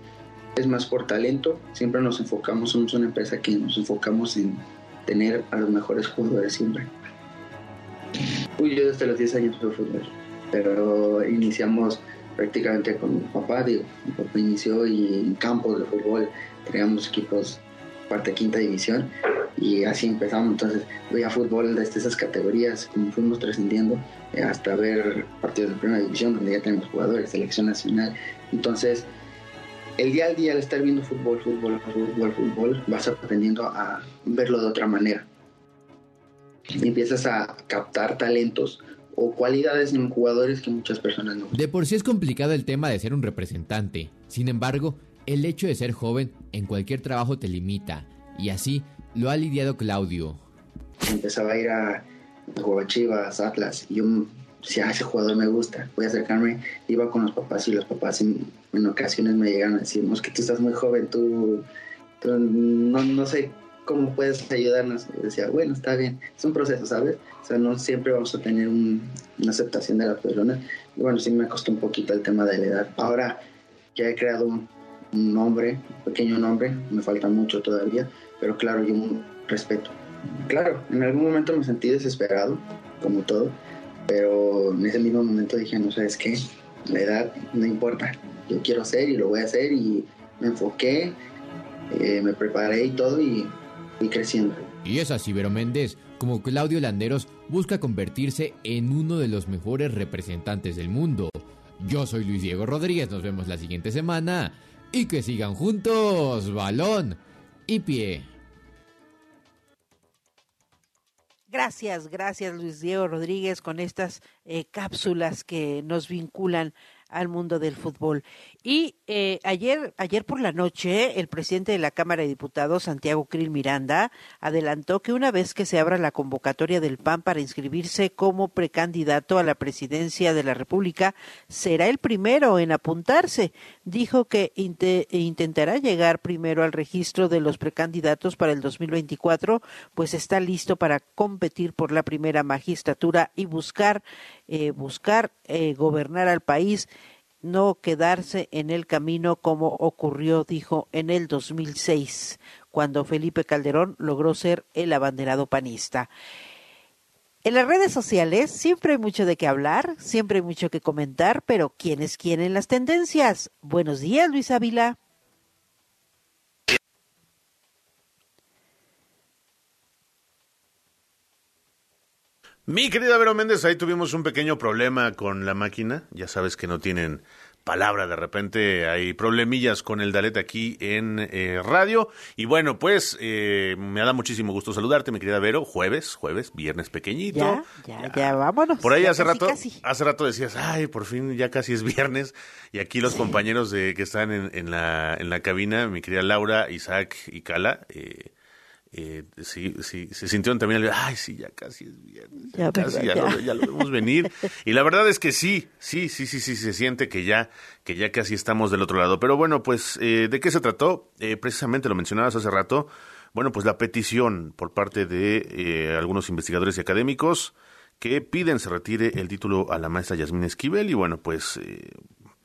es más por talento. Siempre nos enfocamos, somos una empresa que nos enfocamos en tener a los mejores jugadores siempre. Uy, yo desde los 10 años juego fútbol, pero iniciamos prácticamente con mi papá, digo, mi papá inició y en campos de fútbol teníamos equipos parte quinta división y así empezamos, entonces veía fútbol desde esas categorías, como fuimos trascendiendo eh, hasta ver partidos de primera división donde ya tenemos jugadores, selección nacional, entonces el día al día al estar viendo fútbol, fútbol, fútbol, fútbol, vas aprendiendo a verlo de otra manera. Y empiezas a captar talentos o cualidades en jugadores que muchas personas no. De por sí es complicado el tema de ser un representante. Sin embargo, el hecho de ser joven en cualquier trabajo te limita. Y así lo ha lidiado Claudio. Empezaba a ir a, a Chivas, Atlas, y yo si a ese jugador me gusta, voy a acercarme, iba con los papás y los papás en, ocasiones me llegaron a decir, que tú estás muy joven, tú, no, no, sé cómo puedes ayudarnos. Y decía, bueno, está bien, es un proceso, ¿sabes? O sea, no siempre vamos a tener una aceptación de la persona. Y bueno, sí me costó un poquito el tema de la edad. Ahora que he creado un, nombre, un pequeño nombre, me falta mucho todavía, pero claro, yo un respeto. Claro, en algún momento me sentí desesperado, como todo, pero en ese mismo momento dije, no sabes qué, la edad no importa, yo quiero hacer y lo voy a hacer y me enfoqué, eh, me preparé y todo y fui creciendo. Y es así, Vero Méndez, como Claudio Landeros busca convertirse en uno de los mejores representantes del mundo. Yo soy Luis Diego Rodríguez, nos vemos la siguiente semana y que sigan juntos, balón y pie. Gracias, gracias Luis Diego Rodríguez con estas eh, cápsulas que nos vinculan al mundo del fútbol. Y eh, ayer, ayer por la noche, el presidente de la Cámara de Diputados, Santiago Krill Miranda, adelantó que una vez que se abra la convocatoria del PAN para inscribirse como precandidato a la presidencia de la República, será el primero en apuntarse. Dijo que intentará llegar primero al registro de los precandidatos para el 2024, pues está listo para competir por la primera magistratura y buscar, eh, buscar eh, gobernar al país no quedarse en el camino como ocurrió, dijo, en el 2006, cuando Felipe Calderón logró ser el abanderado panista. En las redes sociales siempre hay mucho de qué hablar, siempre hay mucho que comentar, pero ¿quiénes quieren las tendencias? Buenos días, Luis Ávila. Mi querida Vero Méndez, ahí tuvimos un pequeño problema con la máquina. Ya sabes que no tienen palabra, de repente hay problemillas con el Dalet aquí en eh, radio. Y bueno, pues eh, me da muchísimo gusto saludarte, mi querida Vero. Jueves, jueves, viernes pequeñito. Ya, ya, ya, vámonos. Por ahí hace rato, hace rato decías, ay, por fin ya casi es viernes. Y aquí los compañeros de que están en, en, la, en la cabina, mi querida Laura, Isaac y Cala, eh, eh, sí, sí, se sintieron también, ay, sí, ya casi es viernes, ya, casi, ya, Lo, ya, Lo, vemos venir. Y la verdad es que sí, sí, sí, sí, sí, se siente que ya, que ya casi estamos del otro lado. Pero bueno, pues, eh, ¿de qué se trató? Eh, precisamente lo mencionabas hace rato. Bueno, pues la petición por parte de eh, algunos investigadores y académicos que piden se retire el título a la maestra Yasmín Esquivel y bueno, pues eh,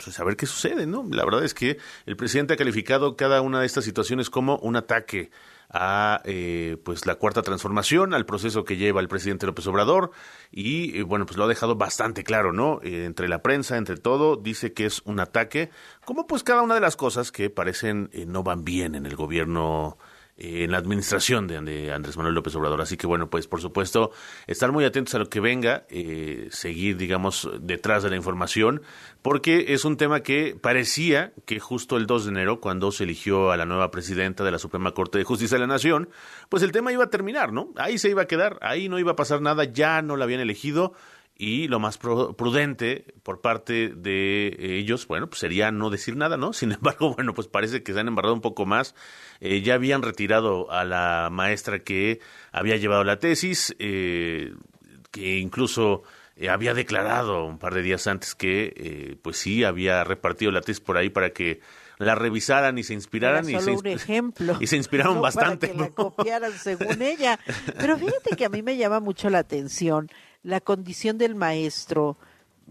pues a ver qué sucede, ¿no? La verdad es que el presidente ha calificado cada una de estas situaciones como un ataque a eh, pues la cuarta transformación, al proceso que lleva el presidente López Obrador y eh, bueno pues lo ha dejado bastante claro, ¿no? Eh, entre la prensa, entre todo, dice que es un ataque, como pues cada una de las cosas que parecen no van bien en el gobierno en la administración de, Andrés Manuel López Obrador. Así que bueno, pues por supuesto, estar muy atentos a lo que venga, eh, seguir, digamos, detrás de la información, porque es un tema que parecía que justo el 2 de enero, cuando se eligió a la nueva presidenta de la Suprema Corte de Justicia de la Nación, pues el tema iba a terminar, ¿no? Ahí se iba a quedar, ahí no iba a pasar nada, ya no la habían elegido y lo más prudente por parte de ellos, bueno, pues sería no decir nada, ¿no? Sin embargo, bueno, pues parece que se han embarrado un poco más. Eh, ya habían retirado a la maestra que había llevado la tesis, eh, que incluso eh, había declarado un par de días antes que, pues sí, había repartido la tesis por ahí para que la revisaran y se inspiraran y se, un ejemplo, y se inspiraron bastante. Para que la copiaran según ella. Pero fíjate que a mí me llama mucho la atención la condición del maestro,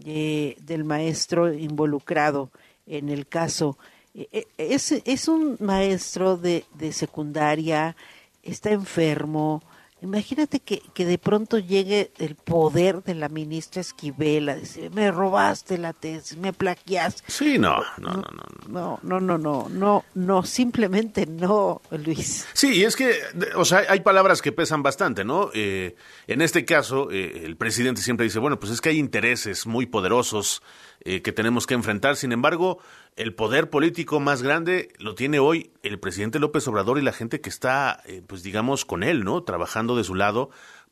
eh, del maestro involucrado en el caso. Eh, eh, es, es un maestro de, de secundaria, está enfermo, Imagínate que, que de pronto llegue el poder de la ministra Esquivel a decir, me robaste la tesis, me plagiaste. Sí, no, no, no, no. No, no, no, no, no, simplemente no, Luis. Sí, y es que, o sea, hay palabras que pesan bastante, ¿no? Eh, en este caso, eh, el presidente siempre dice, bueno, pues es que hay intereses muy poderosos eh, que tenemos que enfrentar. Sin embargo, el poder político más grande lo tiene hoy el presidente López Obrador y la gente que está, eh, pues digamos, con él, ¿no? Trabajando de su lado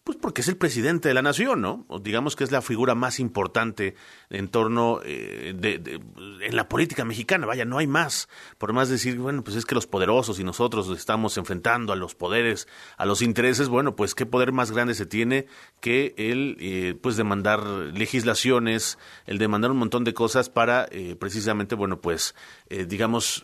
pues porque es el presidente de la nación, ¿no? Digamos que es la figura más importante en torno eh, de, en la política mexicana. Vaya, no hay más. Por más decir, bueno, pues es que los poderosos y nosotros estamos enfrentando a los poderes, a los intereses. Bueno, pues qué poder más grande se tiene que el, eh, pues demandar legislaciones, el demandar un montón de cosas para eh, precisamente, bueno, pues digamos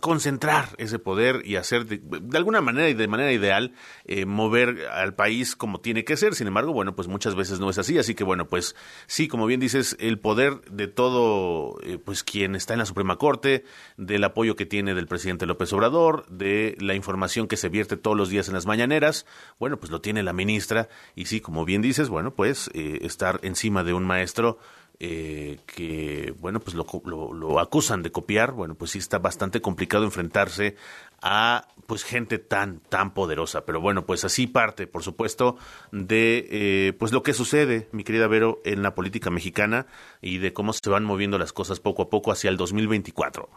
concentrar ese poder y hacer de, alguna manera y de manera ideal eh, mover al país como tiene que ser. Sin embargo, bueno, pues muchas veces no es así. Así que bueno, pues sí, como bien dices, el poder de todo, eh, pues quien está en la Suprema Corte, del apoyo que tiene del presidente López Obrador, de la información que se vierte todos los días en las mañaneras, bueno, pues lo tiene la ministra. Y sí, como bien dices, bueno, pues eh, estar encima de un maestro eh, que, bueno, pues lo, lo, acusan de copiar, bueno, pues sí está bastante complicado enfrentarse a, pues, gente tan, tan poderosa. Pero bueno, pues así parte, por supuesto, de, eh, pues, lo que sucede, mi querida Vero, en la política mexicana y de cómo se van moviendo las cosas poco a poco hacia el 2024.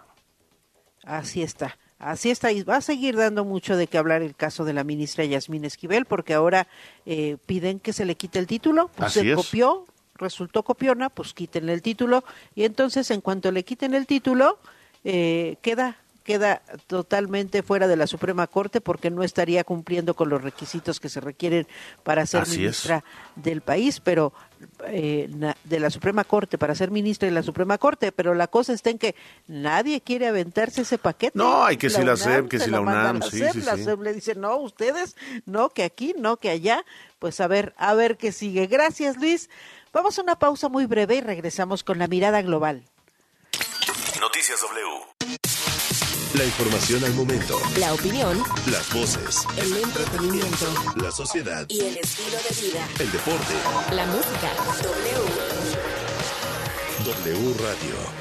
Así está. Así está, y va a seguir dando mucho de qué hablar el caso de la ministra Yasmín Esquivel, porque ahora eh, piden que se le quite el título, pues Así se es. copió, resultó copiona, pues quítenle el título, y entonces en cuanto le quiten el título, eh, queda queda totalmente fuera de la Suprema Corte porque no estaría cumpliendo con los requisitos que se requieren para ser Así es. ministra del país, pero eh, na- de la Suprema Corte para ser ministra de la Suprema Corte, pero la cosa está en que nadie quiere aventarse ese paquete. No, hay que si la SEP, que si la UNAM, sí, sí, la. SEP le dice, no, ustedes, no, que aquí, no, que allá. Pues a ver, a ver qué sigue. Gracias, Luis. Vamos a una pausa muy breve y regresamos con la mirada global. Noticias W. La información al momento. La opinión, Las voces. el entretenimiento La sociedad. y el estilo de vida. El deporte. La música. W. W Radio.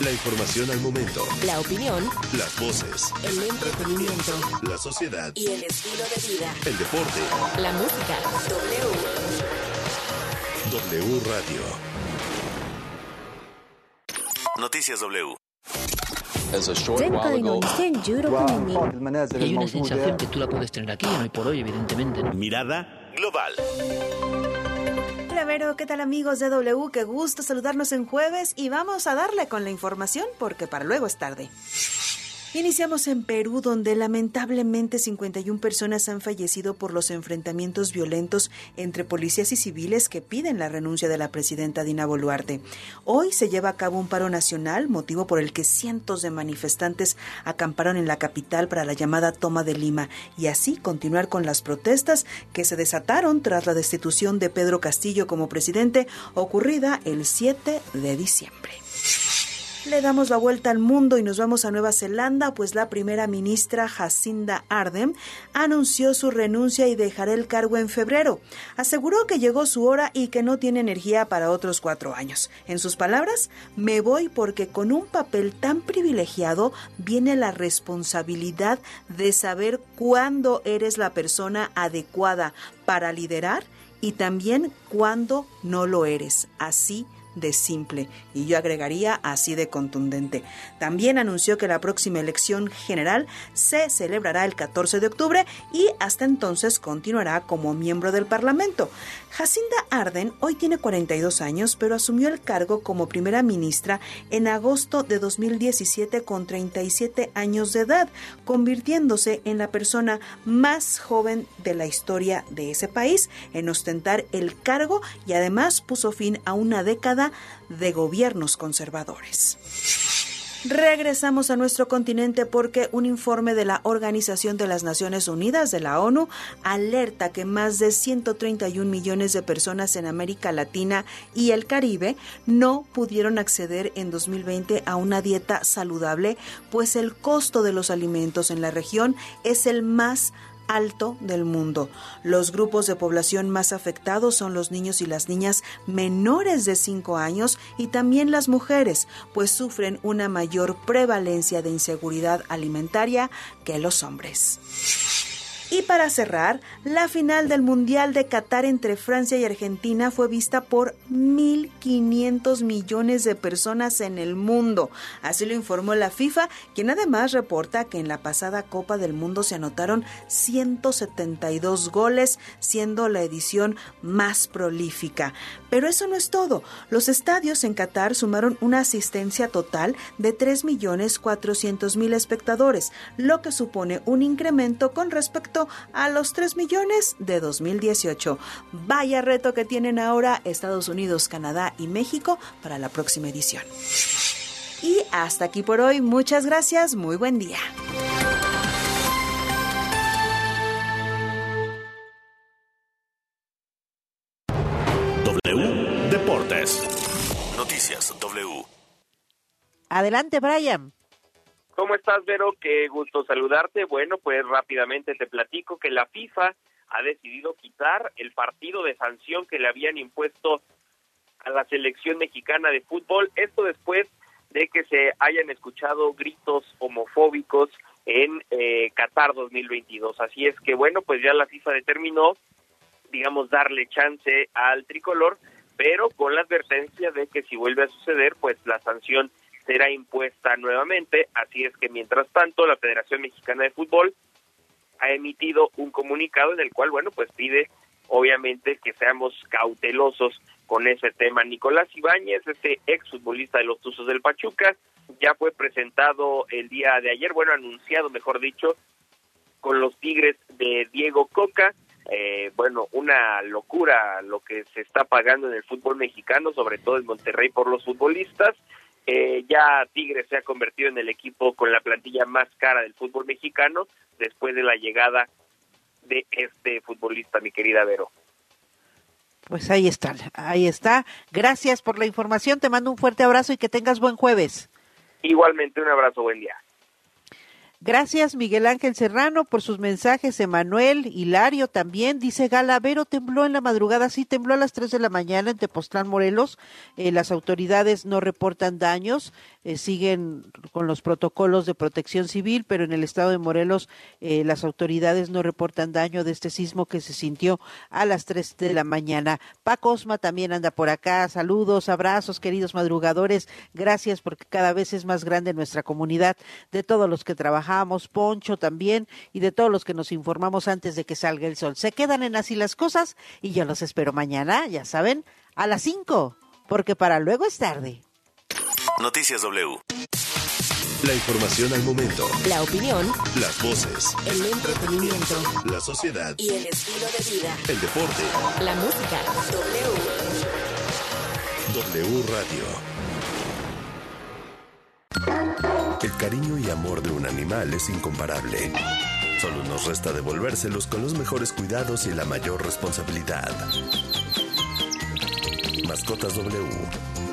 La información al momento. La opinión, Las voces. el entretenimiento La sociedad. y el estilo de vida. El deporte. La música. W. W Radio. Noticias W. Y hay una sensación que tú la puedes tener aquí, hoy por hoy, evidentemente. ¿no? Mirada global. Hola Vero, ¿qué tal amigos de W? Qué gusto saludarnos en jueves y vamos a darle con la información porque para luego es tarde. Iniciamos en Perú, donde lamentablemente 51 personas han fallecido por los enfrentamientos violentos entre policías y civiles que piden la renuncia de la presidenta Dina Boluarte. Hoy se lleva a cabo un paro nacional, motivo por el que cientos de manifestantes acamparon en la capital para la llamada toma de Lima y así continuar con las protestas que se desataron tras la destitución de Pedro Castillo como presidente ocurrida el 7 de diciembre. Le damos la vuelta al mundo y nos vamos a Nueva Zelanda, pues la primera ministra Jacinda Ardern anunció su renuncia y dejará el cargo en febrero. Aseguró que llegó su hora y que no tiene energía para otros cuatro años. En sus palabras, me voy porque con un papel tan privilegiado viene la responsabilidad de saber cuándo eres la persona adecuada para liderar y también cuándo no lo eres. Así de simple y yo agregaría así de contundente. También anunció que la próxima elección general se celebrará el 14 de octubre y hasta entonces continuará como miembro del Parlamento. Jacinda Arden hoy tiene 42 años, pero asumió el cargo como primera ministra en agosto de 2017 con 37 años de edad, convirtiéndose en la persona más joven de la historia de ese país en ostentar el cargo y además puso fin a una década de gobiernos conservadores. Regresamos a nuestro continente porque un informe de la Organización de las Naciones Unidas de la ONU alerta que más de 131 millones de personas en América Latina y el Caribe no pudieron acceder en 2020 a una dieta saludable, pues el costo de los alimentos en la región es el más alto del mundo. Los grupos de población más afectados son los niños y las niñas menores de 5 años y también las mujeres, pues sufren una mayor prevalencia de inseguridad alimentaria que los hombres. Y para cerrar, la final del Mundial de Qatar entre Francia y Argentina fue vista por 1.500 millones de personas en el mundo. Así lo informó la FIFA, quien además reporta que en la pasada Copa del Mundo se anotaron 172 goles, siendo la edición más prolífica. Pero eso no es todo. Los estadios en Qatar sumaron una asistencia total de 3.400.000 espectadores, lo que supone un incremento con respecto a los 3 millones de 2018. Vaya reto que tienen ahora Estados Unidos, Canadá y México para la próxima edición. Y hasta aquí por hoy. Muchas gracias. Muy buen día. W Deportes. Noticias W. Adelante, Brian. ¿Cómo estás, Vero? Qué gusto saludarte. Bueno, pues rápidamente te platico que la FIFA ha decidido quitar el partido de sanción que le habían impuesto a la selección mexicana de fútbol. Esto después de que se hayan escuchado gritos homofóbicos en eh, Qatar 2022. Así es que, bueno, pues ya la FIFA determinó, digamos, darle chance al tricolor, pero con la advertencia de que si vuelve a suceder, pues la sanción será impuesta nuevamente. Así es que, mientras tanto, la Federación Mexicana de Fútbol ha emitido un comunicado en el cual, bueno, pues pide obviamente que seamos cautelosos con ese tema. Nicolás Ibáñez, este exfutbolista de los Tuzos del Pachuca, ya fue presentado el día de ayer, bueno, anunciado, mejor dicho, con los Tigres de Diego Coca. Eh, bueno, una locura lo que se está pagando en el fútbol mexicano, sobre todo en Monterrey por los futbolistas. Eh, ya Tigres se ha convertido en el equipo con la plantilla más cara del fútbol mexicano después de la llegada de este futbolista, mi querida Vero. Pues ahí está, ahí está. Gracias por la información, te mando un fuerte abrazo y que tengas buen jueves. Igualmente, un abrazo, buen día. Gracias Miguel Ángel Serrano por sus mensajes, Emanuel, Hilario también, dice Galavero tembló en la madrugada, sí tembló a las 3 de la mañana en Tepoztlán, Morelos, eh, las autoridades no reportan daños, eh, siguen con los protocolos de protección civil, pero en el estado de Morelos eh, las autoridades no reportan daño de este sismo que se sintió a las 3 de la mañana. Paco Osma también anda por acá, saludos, abrazos queridos madrugadores, gracias porque cada vez es más grande nuestra comunidad de todos los que trabajan Poncho también y de todos los que nos informamos antes de que salga el sol. Se quedan en así las cosas y yo los espero mañana, ya saben, a las 5, porque para luego es tarde. Noticias W. La información al momento. La opinión. Las voces. El entretenimiento. La sociedad. Y el estilo de vida. El deporte. La música. W. W Radio. El cariño y amor de un animal es incomparable. Solo nos resta devolvérselos con los mejores cuidados y la mayor responsabilidad. Mascotas W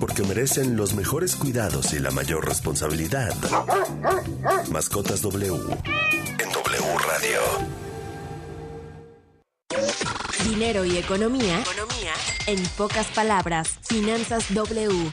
porque merecen los mejores cuidados y la mayor responsabilidad. Mascotas W en W Radio. Dinero y economía. Economía. En pocas palabras, Finanzas W.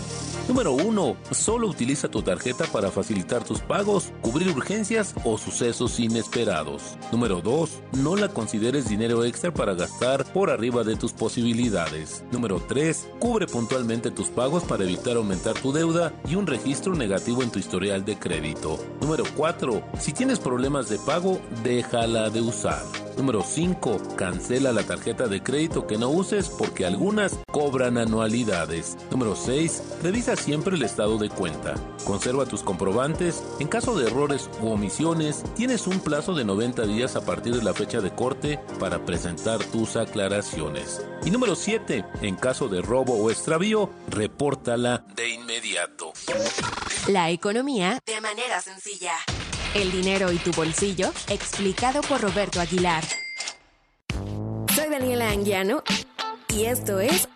Número 1. Solo utiliza tu tarjeta para facilitar tus pagos, cubrir urgencias o sucesos inesperados. Número 2. No la consideres dinero extra para gastar por arriba de tus posibilidades. Número 3. Cubre puntualmente tus pagos para evitar aumentar tu deuda y un registro negativo en tu historial de crédito. Número 4. Si tienes problemas de pago, déjala de usar. Número 5. Cancela la tarjeta de crédito que no uses porque algunas cobran anualidades. Número 6. Revisa siempre el estado de cuenta. Conserva tus comprobantes. En caso de errores u omisiones, tienes un plazo de 90 días a partir de la fecha de corte para presentar tus aclaraciones. Y número 7. En caso de robo o extravío, repórtala de inmediato. La economía de manera sencilla. El dinero y tu bolsillo, explicado por Roberto Aguilar. Soy Daniela Anguiano y esto es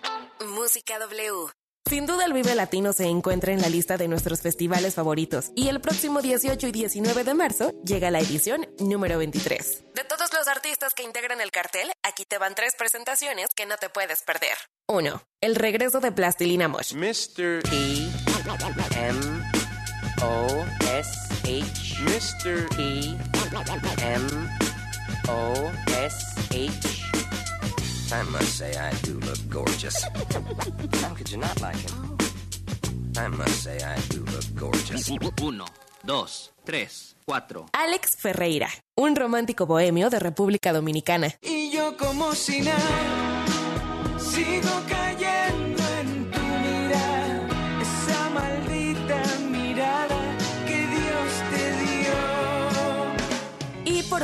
Música W. Sin duda el Vive Latino se encuentra en la lista de nuestros festivales favoritos y el próximo 18 y 19 de marzo llega la edición número 23. De todos los artistas que integran el cartel, aquí te van tres presentaciones que no te puedes perder. 1. El regreso de Plastilina Mosh. Mr. E M O S H Mr. E M O S H I must say I do look gorgeous. How could you not like him? I must say I do look gorgeous. Uno, dos, tres, cuatro. Alex Ferreira, un romántico bohemio de República Dominicana. Y yo como si nada, sigo cayendo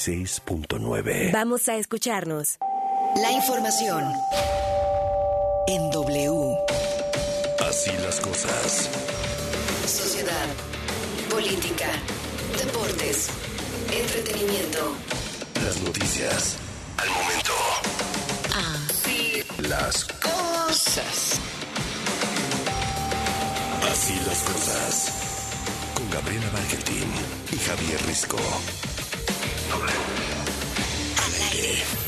96.9. Vamos a escucharnos. La información en W. Así las cosas. Sociedad, política, deportes, entretenimiento. Las noticias. Al momento. Así Las cosas. Así las cosas. Con Gabriela Barquetín y Javier Risco.